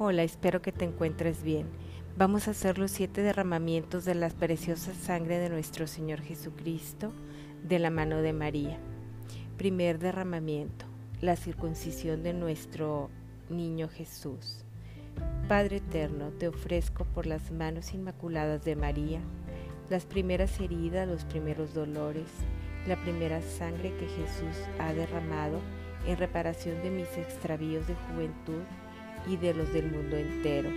Hola, espero que te encuentres bien. Vamos a hacer los siete derramamientos de la preciosa sangre de nuestro Señor Jesucristo de la mano de María. Primer derramamiento, la circuncisión de nuestro niño Jesús. Padre eterno, te ofrezco por las manos inmaculadas de María, las primeras heridas, los primeros dolores, la primera sangre que Jesús ha derramado en reparación de mis extravíos de juventud y de los del mundo entero,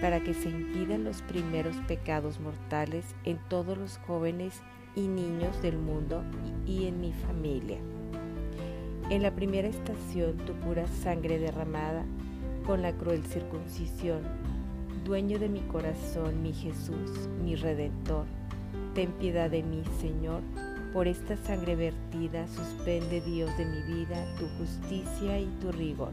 para que se impidan los primeros pecados mortales en todos los jóvenes y niños del mundo y en mi familia. En la primera estación tu pura sangre derramada con la cruel circuncisión, dueño de mi corazón, mi Jesús, mi Redentor, ten piedad de mí, Señor, por esta sangre vertida, suspende Dios de mi vida tu justicia y tu rigor.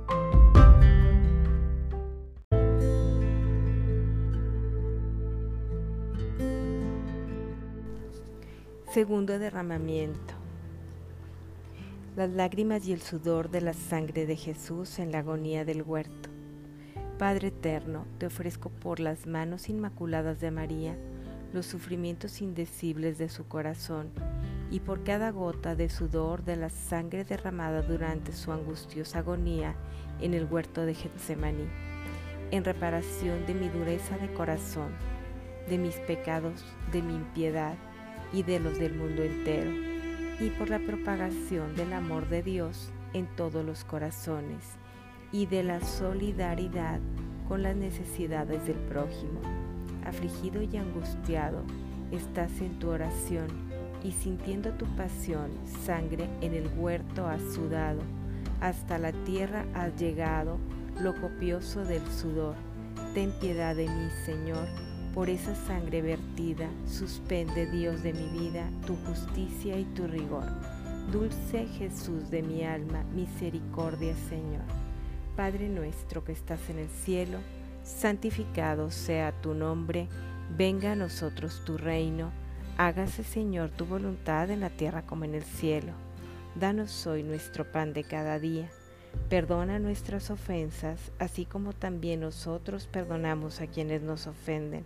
Segundo derramamiento. Las lágrimas y el sudor de la sangre de Jesús en la agonía del huerto. Padre eterno, te ofrezco por las manos inmaculadas de María los sufrimientos indecibles de su corazón y por cada gota de sudor de la sangre derramada durante su angustiosa agonía en el huerto de Getsemaní, en reparación de mi dureza de corazón, de mis pecados, de mi impiedad, y de los del mundo entero, y por la propagación del amor de Dios en todos los corazones, y de la solidaridad con las necesidades del prójimo. Afligido y angustiado, estás en tu oración y sintiendo tu pasión, sangre en el huerto has sudado, hasta la tierra has llegado, lo copioso del sudor. Ten piedad de mí, Señor, por esa sangre vertida, suspende Dios de mi vida tu justicia y tu rigor. Dulce Jesús de mi alma, misericordia Señor. Padre nuestro que estás en el cielo, santificado sea tu nombre, venga a nosotros tu reino, hágase Señor tu voluntad en la tierra como en el cielo. Danos hoy nuestro pan de cada día. Perdona nuestras ofensas, así como también nosotros perdonamos a quienes nos ofenden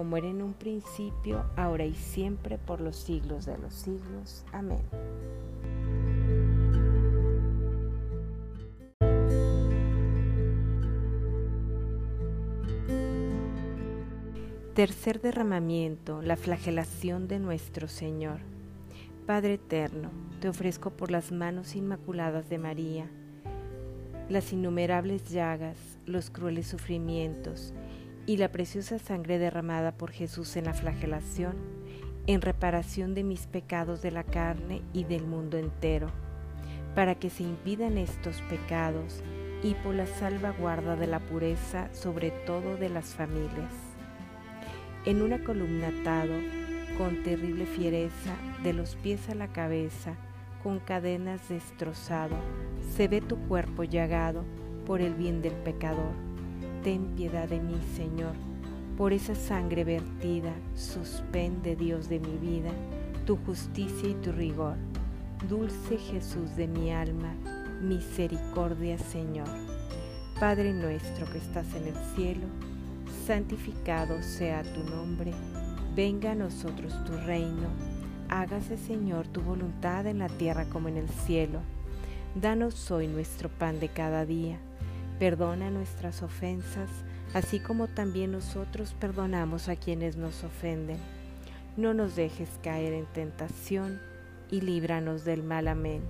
como era en un principio, ahora y siempre, por los siglos de los siglos. Amén. Tercer derramamiento, la flagelación de nuestro Señor. Padre eterno, te ofrezco por las manos inmaculadas de María, las innumerables llagas, los crueles sufrimientos, y la preciosa sangre derramada por Jesús en la flagelación, en reparación de mis pecados de la carne y del mundo entero, para que se impidan estos pecados y por la salvaguarda de la pureza, sobre todo de las familias. En una columna atado, con terrible fiereza, de los pies a la cabeza, con cadenas destrozado, se ve tu cuerpo llagado por el bien del pecador ten piedad de mí, Señor, por esa sangre vertida, suspende Dios de mi vida, tu justicia y tu rigor. Dulce Jesús de mi alma, misericordia Señor. Padre nuestro que estás en el cielo, santificado sea tu nombre, venga a nosotros tu reino, hágase Señor tu voluntad en la tierra como en el cielo. Danos hoy nuestro pan de cada día, perdona nuestras ofensas, así como también nosotros perdonamos a quienes nos ofenden. No nos dejes caer en tentación, y líbranos del mal. Amén.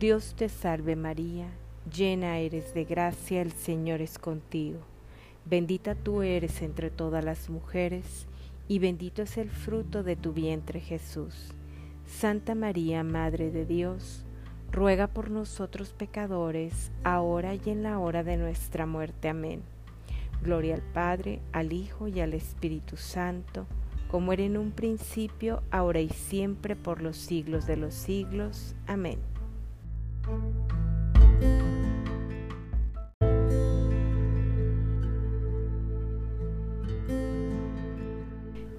Dios te salve María, llena eres de gracia, el Señor es contigo. Bendita tú eres entre todas las mujeres, y bendito es el fruto de tu vientre Jesús. Santa María, Madre de Dios, ruega por nosotros pecadores, ahora y en la hora de nuestra muerte. Amén. Gloria al Padre, al Hijo y al Espíritu Santo como era en un principio, ahora y siempre, por los siglos de los siglos. Amén.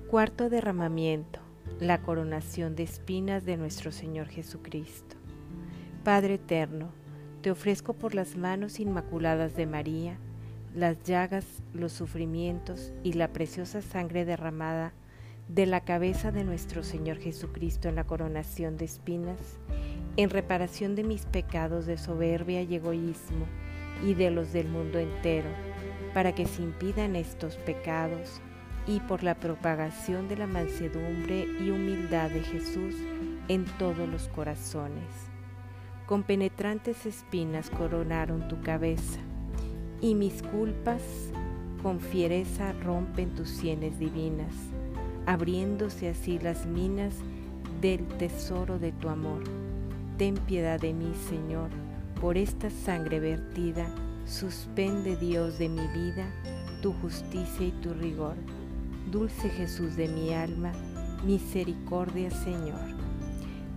Cuarto derramamiento, la coronación de espinas de nuestro Señor Jesucristo. Padre eterno, te ofrezco por las manos inmaculadas de María, las llagas, los sufrimientos y la preciosa sangre derramada de la cabeza de nuestro Señor Jesucristo en la coronación de espinas, en reparación de mis pecados de soberbia y egoísmo y de los del mundo entero, para que se impidan estos pecados y por la propagación de la mansedumbre y humildad de Jesús en todos los corazones. Con penetrantes espinas coronaron tu cabeza, y mis culpas con fiereza rompen tus sienes divinas abriéndose así las minas del tesoro de tu amor. Ten piedad de mí, Señor, por esta sangre vertida, suspende Dios de mi vida tu justicia y tu rigor. Dulce Jesús de mi alma, misericordia, Señor.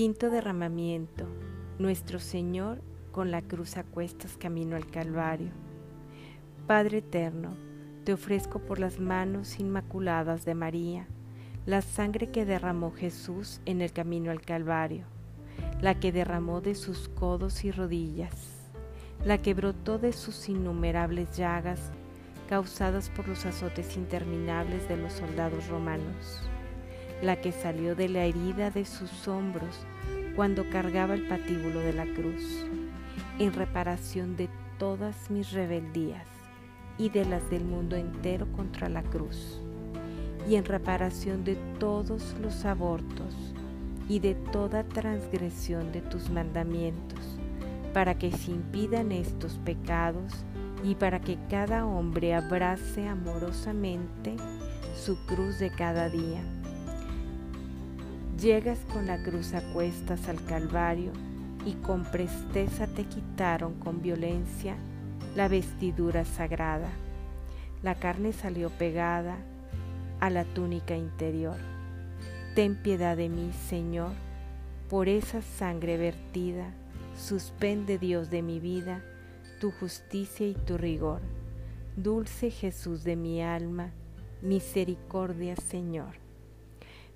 Quinto derramamiento. Nuestro Señor con la cruz a cuestas camino al Calvario. Padre eterno, te ofrezco por las manos inmaculadas de María la sangre que derramó Jesús en el camino al Calvario, la que derramó de sus codos y rodillas, la que brotó de sus innumerables llagas causadas por los azotes interminables de los soldados romanos la que salió de la herida de sus hombros cuando cargaba el patíbulo de la cruz, en reparación de todas mis rebeldías y de las del mundo entero contra la cruz, y en reparación de todos los abortos y de toda transgresión de tus mandamientos, para que se impidan estos pecados y para que cada hombre abrace amorosamente su cruz de cada día Llegas con la cruz a cuestas al Calvario y con presteza te quitaron con violencia la vestidura sagrada. La carne salió pegada a la túnica interior. Ten piedad de mí, Señor, por esa sangre vertida. Suspende, Dios de mi vida, tu justicia y tu rigor. Dulce Jesús de mi alma, misericordia, Señor.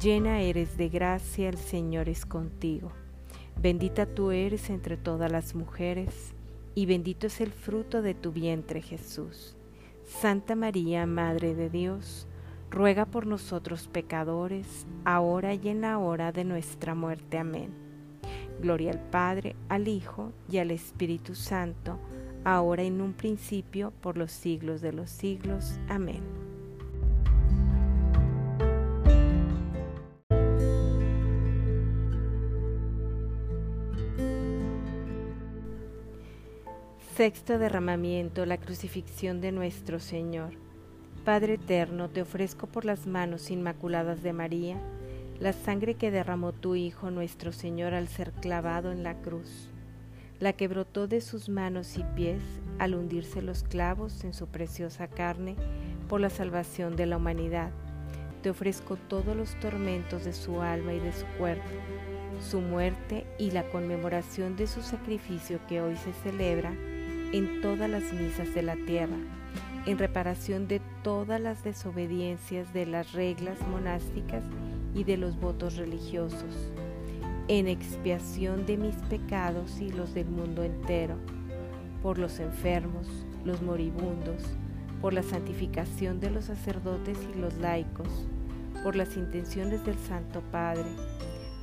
llena eres de gracia, el Señor es contigo. Bendita tú eres entre todas las mujeres, y bendito es el fruto de tu vientre Jesús. Santa María, Madre de Dios, ruega por nosotros pecadores, ahora y en la hora de nuestra muerte. Amén. Gloria al Padre, al Hijo y al Espíritu Santo, ahora en un principio, por los siglos de los siglos. Amén. Sexto derramamiento, la crucifixión de nuestro Señor. Padre eterno, te ofrezco por las manos inmaculadas de María la sangre que derramó tu Hijo nuestro Señor al ser clavado en la cruz, la que brotó de sus manos y pies al hundirse los clavos en su preciosa carne por la salvación de la humanidad. Te ofrezco todos los tormentos de su alma y de su cuerpo, su muerte y la conmemoración de su sacrificio que hoy se celebra en todas las misas de la tierra, en reparación de todas las desobediencias de las reglas monásticas y de los votos religiosos, en expiación de mis pecados y los del mundo entero, por los enfermos, los moribundos, por la santificación de los sacerdotes y los laicos, por las intenciones del Santo Padre,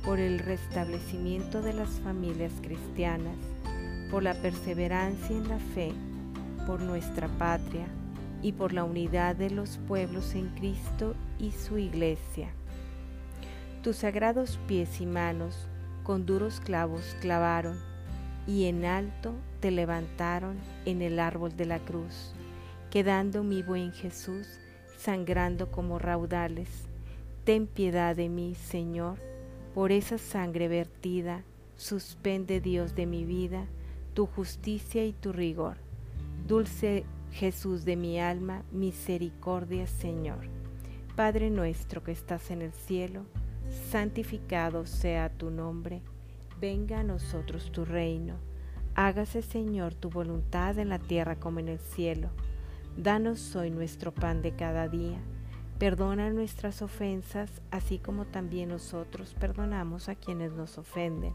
por el restablecimiento de las familias cristianas, por la perseverancia en la fe, por nuestra patria y por la unidad de los pueblos en Cristo y su iglesia. Tus sagrados pies y manos con duros clavos clavaron y en alto te levantaron en el árbol de la cruz, quedando mi buen Jesús sangrando como raudales. Ten piedad de mí, Señor, por esa sangre vertida, suspende Dios de mi vida, tu justicia y tu rigor. Dulce Jesús de mi alma, misericordia Señor. Padre nuestro que estás en el cielo, santificado sea tu nombre, venga a nosotros tu reino, hágase Señor tu voluntad en la tierra como en el cielo. Danos hoy nuestro pan de cada día, perdona nuestras ofensas, así como también nosotros perdonamos a quienes nos ofenden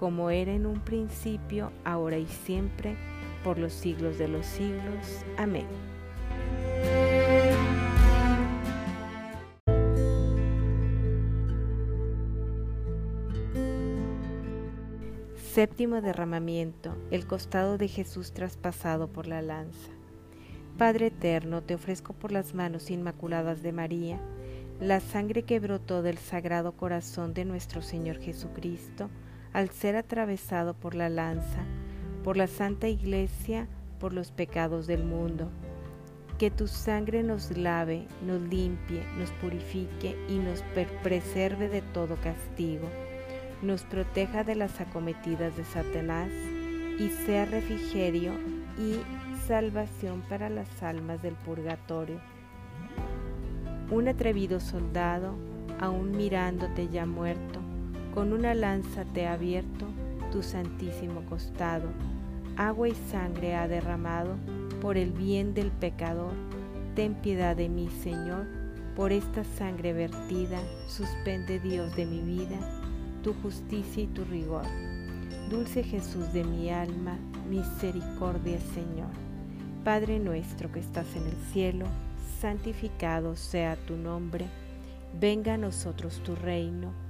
como era en un principio, ahora y siempre, por los siglos de los siglos. Amén. Séptimo derramamiento, el costado de Jesús traspasado por la lanza. Padre eterno, te ofrezco por las manos inmaculadas de María, la sangre que brotó del sagrado corazón de nuestro Señor Jesucristo, al ser atravesado por la lanza, por la Santa Iglesia, por los pecados del mundo. Que tu sangre nos lave, nos limpie, nos purifique y nos preserve de todo castigo, nos proteja de las acometidas de Satanás y sea refrigerio y salvación para las almas del purgatorio. Un atrevido soldado, aún mirándote ya muerto, con una lanza te ha abierto tu santísimo costado, agua y sangre ha derramado por el bien del pecador. Ten piedad de mí, Señor, por esta sangre vertida, suspende Dios de mi vida, tu justicia y tu rigor. Dulce Jesús de mi alma, misericordia, Señor. Padre nuestro que estás en el cielo, santificado sea tu nombre, venga a nosotros tu reino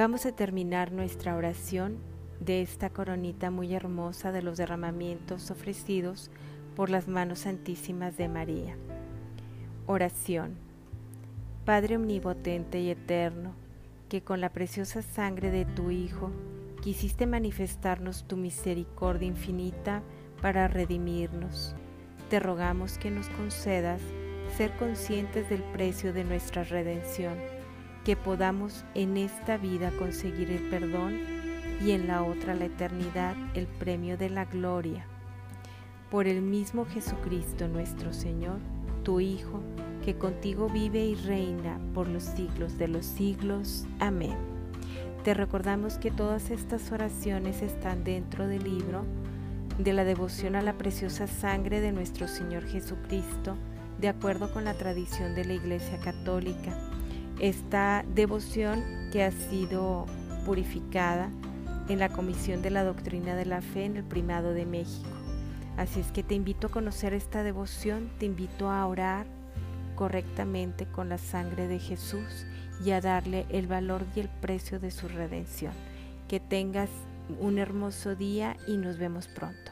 Vamos a terminar nuestra oración de esta coronita muy hermosa de los derramamientos ofrecidos por las manos santísimas de María. Oración. Padre omnipotente y eterno, que con la preciosa sangre de tu Hijo quisiste manifestarnos tu misericordia infinita para redimirnos, te rogamos que nos concedas ser conscientes del precio de nuestra redención que podamos en esta vida conseguir el perdón y en la otra la eternidad el premio de la gloria. Por el mismo Jesucristo nuestro Señor, tu Hijo, que contigo vive y reina por los siglos de los siglos. Amén. Te recordamos que todas estas oraciones están dentro del libro de la devoción a la preciosa sangre de nuestro Señor Jesucristo, de acuerdo con la tradición de la Iglesia Católica esta devoción que ha sido purificada en la Comisión de la Doctrina de la Fe en el Primado de México. Así es que te invito a conocer esta devoción, te invito a orar correctamente con la sangre de Jesús y a darle el valor y el precio de su redención. Que tengas un hermoso día y nos vemos pronto.